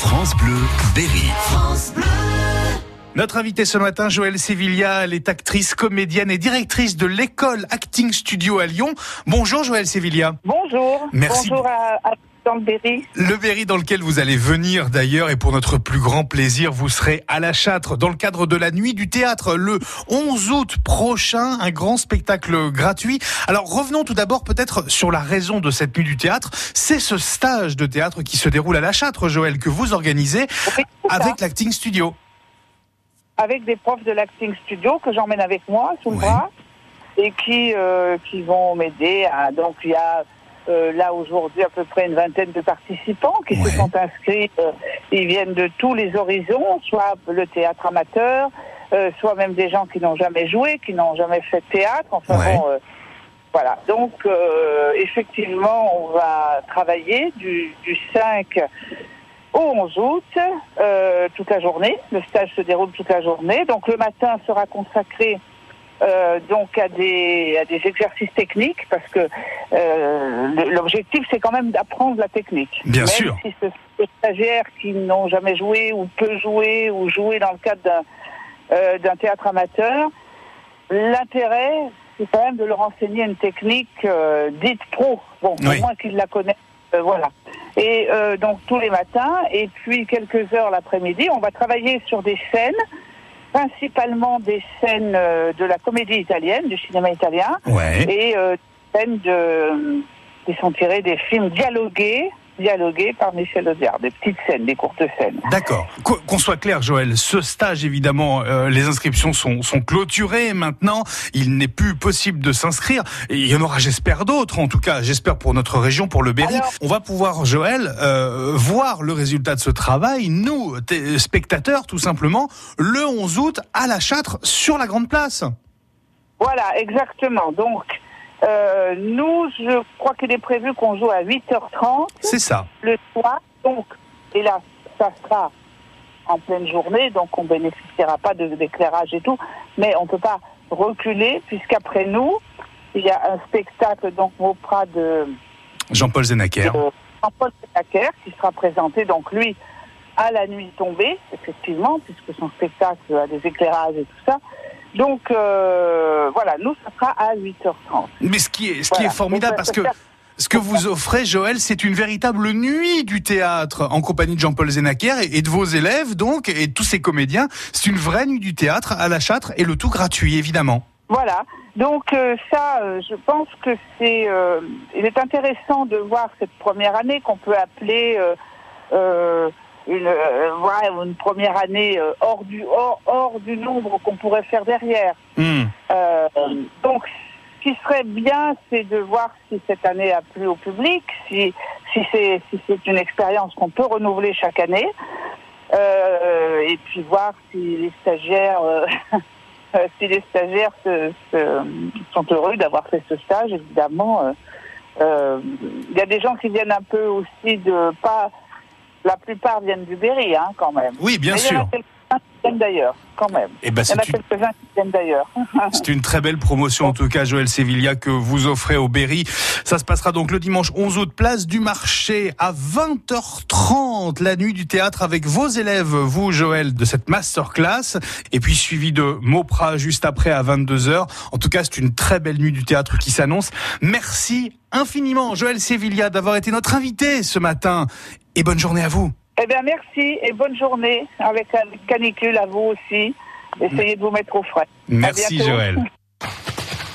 France Bleu, Berry. Notre invitée ce matin, Joëlle Sevilla, elle est actrice, comédienne et directrice de l'école Acting Studio à Lyon. Bonjour Joëlle Sevilla. Bonjour. Merci. Bonjour à, à dans le Berry. Le Berry dans lequel vous allez venir d'ailleurs et pour notre plus grand plaisir, vous serez à la Châtre dans le cadre de la Nuit du Théâtre le 11 août prochain, un grand spectacle gratuit. Alors revenons tout d'abord peut-être sur la raison de cette Nuit du Théâtre. C'est ce stage de théâtre qui se déroule à la Châtre, Joël, que vous organisez Oui, avec l'Acting Studio. Avec des profs de l'acting studio que j'emmène avec moi sous le Ouais. bras et qui euh, qui vont m'aider. à- Donc il y a euh, là aujourd'hui à peu près une vingtaine de participants qui Ouais. se sont inscrits. Euh, ils viennent de tous les horizons, soit le théâtre amateur, euh, soit même des gens qui n'ont jamais joué, qui n'ont jamais fait de théâtre. Enfin Ouais. bon, voilà. Donc effectivement, on va travailler du, du 5 au 11 août, toute la journée. Le stage se déroule toute la journée. Donc le matin sera consacré euh, donc à des, à des exercices techniques parce que euh, l'objectif c'est quand même d'apprendre la technique. Bien même sûr. Si ce ce stagiaires qui n'ont jamais joué ou peu joué ou joué dans le cadre d'un euh, d'un théâtre amateur, l'intérêt c'est quand même de leur enseigner une technique euh, dite pro. Bon, Oui. au moins qu'ils la connaissent. euh, voilà. Et euh, donc tous les matins, et puis quelques heures l'après-midi, on va travailler sur des scènes, principalement des scènes euh, de la comédie italienne, du cinéma italien, Ouais. et euh, des scènes de, qui sont tirées des films dialogués, dialogués par Michel Audiard, des petites scènes, des courtes scènes. D'accord. Qu- Qu'on soit clair, Joël, ce stage, évidemment, euh, les inscriptions sont, sont clôturées maintenant. Il n'est plus possible de s'inscrire. Il y en aura, j'espère, d'autres, en tout cas, j'espère pour notre région, pour le Berry. Alors- On va pouvoir, Joël, euh, voir le résultat de ce travail, nous, spectateurs, tout simplement, le 11 août à la Châtre, sur la Grande Place. Voilà, exactement. Donc, euh, nous, je crois qu'il est prévu qu'on joue à 8h30 C'est ça. le soir. Donc, et là, ça sera en pleine journée, donc on bénéficiera pas de d'éclairage et tout, mais on peut pas reculer puisqu'après nous, il y a un spectacle donc Mopra de, Jean-Paul Zenaker. Jean-Paul Senacker qui sera présenté donc lui à la nuit tombée, effectivement, puisque son spectacle a des éclairages et tout ça. Donc euh, voilà, nous ça sera à 8h30. Mais ce qui est, ce qui Voilà. est formidable, parce que faire- ce que vous offrez, Joël, c'est une véritable nuit du théâtre en compagnie de Jean-Paul Zenaker et de vos élèves, donc, et de tous ces comédiens. C'est une vraie nuit du théâtre à la Châtre et le tout gratuit, évidemment. Voilà. Donc euh, ça, euh, je pense que c'est, euh, il est intéressant de voir cette première année qu'on peut appeler euh, euh, une, euh, voilà, une première année euh, hors du hors, hors du nombre qu'on pourrait faire derrière. Hmm. Euh, donc, ce qui serait bien, c'est de voir si cette année a plu au public, si, si c'est si une expérience qu'on peut renouveler chaque année, euh, et puis voir si les stagiaires, si les stagiaires se- se- sont heureux d'avoir fait ce stage. Évidemment, il y a des gens qui viennent un peu aussi de pas. La plupart viennent du Berry, hein, quand même. Oui, bien Mais Il y en sûr. a quelques-uns qui viennent d'ailleurs, quand même. Eh ben, Il y en a c'est une, quelques-uns qui viennent d'ailleurs. c'est une très belle promotion, en tout cas, Joël Sevilla, que vous offrez au Berry. Ça se passera donc le dimanche 11 août, place du marché, à 20h30, la nuit du théâtre avec vos élèves, vous, Joël, de cette masterclass, et puis suivi de Mopra juste après à 22h. En tout cas, c'est une très belle nuit du théâtre qui s'annonce. Merci infiniment, Joël Sevilla, d'avoir été notre invité ce matin. Et bonne journée à vous. Eh bien, merci et bonne journée avec la canicule à vous aussi. Essayez de vous mettre au frais. Merci. Joël.